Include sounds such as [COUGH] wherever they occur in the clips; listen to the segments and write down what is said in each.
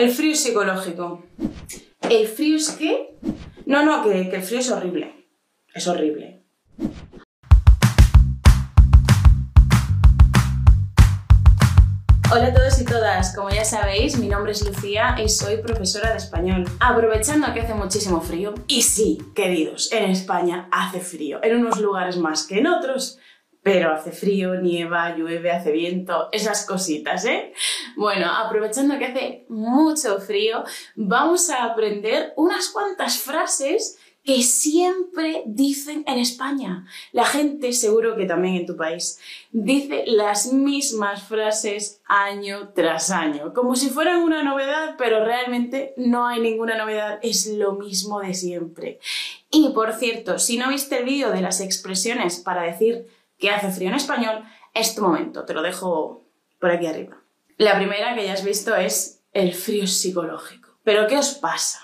El frío es psicológico. ¿El frío es qué? No, no, que, el frío es horrible. Es horrible. Hola a todos y todas, como ya sabéis, mi nombre es Lucía y soy profesora de español. Aprovechando que hace muchísimo frío, y sí, queridos, en España hace frío, en unos lugares más que en otros, pero hace frío, nieva, llueve, hace viento, esas cositas, ¿eh? Bueno, aprovechando que hace mucho frío, vamos a aprender unas cuantas frases que siempre dicen en España. La gente, seguro que también en tu país, dice las mismas frases año tras año, como si fueran una novedad, pero realmente no hay ninguna novedad, es lo mismo de siempre. Y por cierto, si no viste el vídeo de las expresiones para decir que hace frío en español, es tu momento, te lo dejo por aquí arriba. La primera que ya has visto es el frío psicológico. ¿Pero qué os pasa?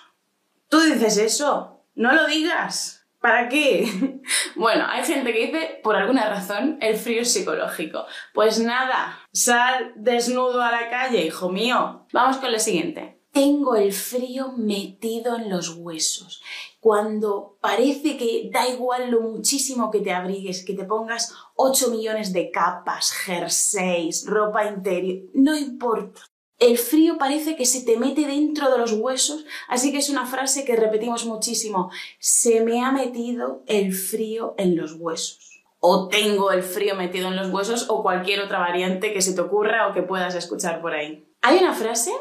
¿Tú dices eso? No lo digas. ¿Para qué? [LAUGHS] bueno, hay gente que dice, por alguna razón, el frío psicológico. Pues nada, sal desnudo a la calle, hijo mío. Vamos con lo siguiente. Tengo el frío metido en los huesos. Cuando parece que da igual lo muchísimo que te abrigues, que te pongas 8 millones de capas, jerseys, ropa interior, no importa. El frío parece que se te mete dentro de los huesos, así que es una frase que repetimos muchísimo. Se me ha metido el frío en los huesos. O tengo el frío metido en los huesos o cualquier otra variante que se te ocurra o que puedas escuchar por ahí. Hay una frase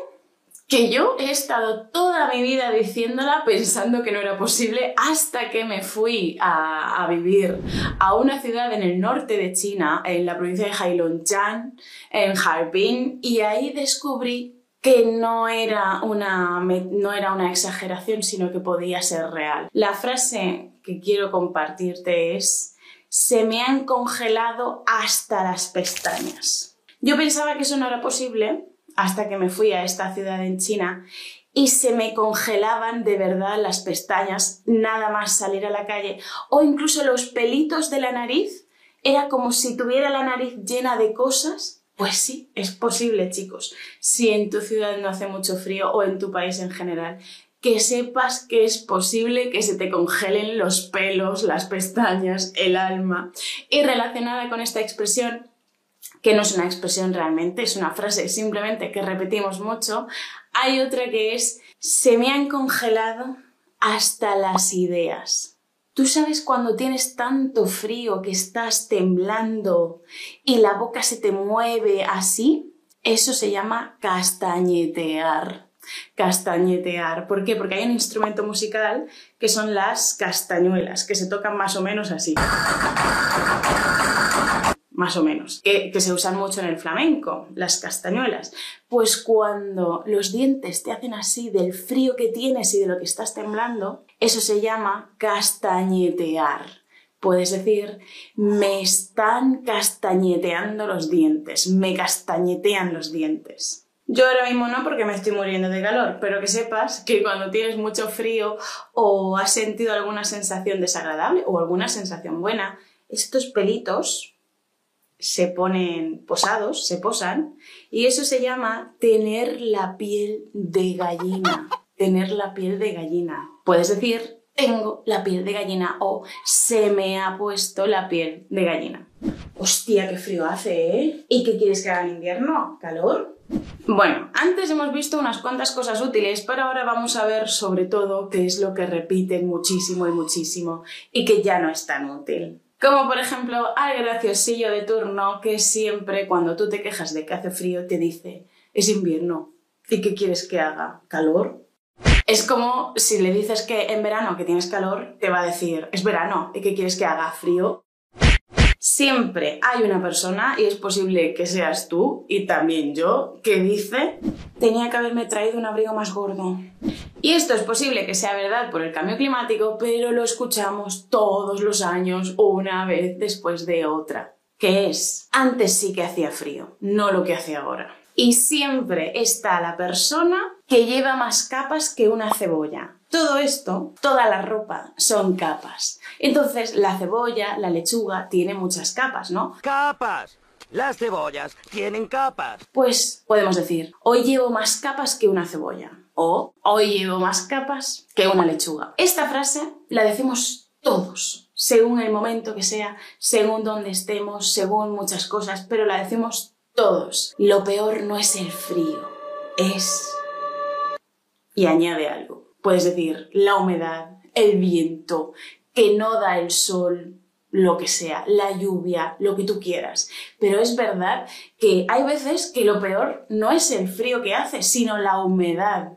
que yo he estado toda mi vida diciéndola pensando que no era posible hasta que me fui a, vivir a una ciudad en el norte de China, en la provincia de Heilongjiang, en Harbin, y ahí descubrí que no era, una, no era una exageración, sino que podía ser real. La frase que quiero compartirte es, se me han congelado hasta las pestañas. Yo pensaba que eso no era posible hasta que me fui a esta ciudad en China y se me congelaban de verdad las pestañas nada más salir a la calle o incluso los pelitos de la nariz. Era como si tuviera la nariz llena de cosas. Pues sí, es posible, chicos. Si en tu ciudad no hace mucho frío o en tu país en general, que sepas que es posible que se te congelen los pelos, las pestañas, el alma. Y relacionada con esta expresión, que no es una expresión realmente, es una frase simplemente que repetimos mucho. Hay otra que es, se me han congelado hasta las ideas. ¿Tú sabes cuando tienes tanto frío que estás temblando y la boca se te mueve así? Eso se llama castañetear. Castañetear. ¿Por qué? Porque hay un instrumento musical que son las castañuelas, que se tocan más o menos así más o menos, que, se usan mucho en el flamenco, las castañuelas. Pues cuando los dientes te hacen así del frío que tienes y de lo que estás temblando, eso se llama castañetear. Puedes decir, me están castañeteando los dientes, me castañetean los dientes. Yo ahora mismo no porque me estoy muriendo de calor, pero que sepas que cuando tienes mucho frío o has sentido alguna sensación desagradable o alguna sensación buena, estos pelitos se ponen posados, se posan, y eso se llama tener la piel de gallina. [LAUGHS] Tener la piel de gallina. Puedes decir, tengo la piel de gallina o se me ha puesto la piel de gallina. Hostia, qué frío hace, ¿eh? ¿Y qué quieres que haga en invierno? ¿Calor? Bueno, antes hemos visto unas cuantas cosas útiles, pero ahora vamos a ver sobre todo qué es lo que repiten muchísimo y muchísimo y que ya no es tan útil. Como por ejemplo al graciosillo de turno que siempre cuando tú te quejas de que hace frío te dice es invierno. ¿Y qué quieres que haga? ¿Calor? Es como si le dices que en verano que tienes calor, te va a decir es verano. ¿Y qué quieres que haga? ¿Frío? Siempre hay una persona, y es posible que seas tú y también yo, que dice tenía que haberme traído un abrigo más gordo. Y esto es posible que sea verdad por el cambio climático, pero lo escuchamos todos los años, una vez después de otra. Que es, antes sí que hacía frío, no lo que hace ahora. Y siempre está la persona que lleva más capas que una cebolla. Todo esto, toda la ropa, son capas. Entonces, la cebolla, la lechuga, tiene muchas capas, ¿no? ¡Capas! Las cebollas tienen capas. Pues podemos decir, hoy llevo más capas que una cebolla. O hoy llevo más capas que una lechuga. Esta frase la decimos todos, según el momento que sea, según donde estemos, según muchas cosas, pero la decimos todos. Lo peor no es el frío, es... Y añade algo. Puedes decir la humedad, el viento, que no da el sol, lo que sea, la lluvia, lo que tú quieras. Pero es verdad que hay veces que lo peor no es el frío que hace, sino la humedad.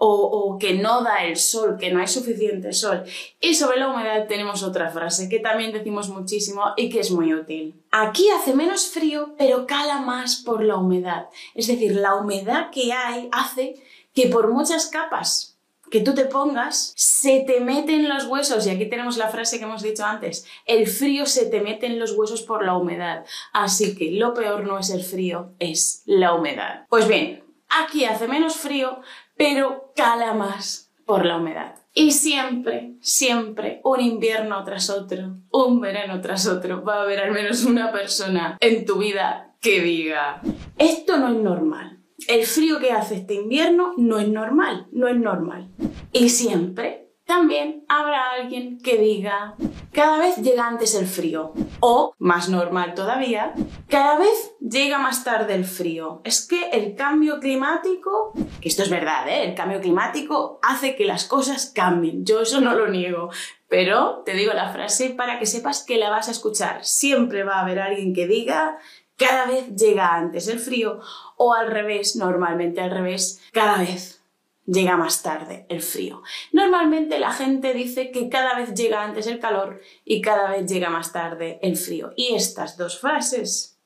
O, que no da el sol, que no hay suficiente sol. Y sobre la humedad tenemos otra frase que también decimos muchísimo y que es muy útil. Aquí hace menos frío, pero cala más por la humedad. Es decir, la humedad que hay hace que por muchas capas que tú te pongas, se te mete en los huesos, y aquí tenemos la frase que hemos dicho antes, el frío se te mete en los huesos por la humedad. Así que lo peor no es el frío, es la humedad. Pues bien, aquí hace menos frío, pero cala más por la humedad. Y siempre, siempre, un invierno tras otro, un verano tras otro, va a haber al menos una persona en tu vida que diga, esto no es normal el frío que hace este invierno no es normal, no es normal. Y siempre también habrá alguien que diga, cada vez llega antes el frío. O, más normal todavía, cada vez llega más tarde el frío. Es que el cambio climático, que esto es verdad, ¿eh? el cambio climático hace que las cosas cambien. Yo eso no lo niego. Pero te digo la frase para que sepas que la vas a escuchar. Siempre va a haber alguien que diga, cada vez llega antes el frío o al revés, normalmente al revés, cada vez llega más tarde el frío. Normalmente la gente dice que cada vez llega antes el calor y cada vez llega más tarde el frío. Y estas dos frases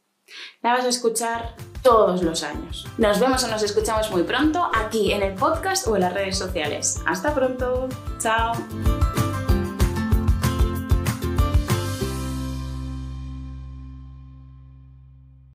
las vas a escuchar todos los años. Nos vemos o nos escuchamos muy pronto aquí en el podcast o en las redes sociales. Hasta pronto. Chao.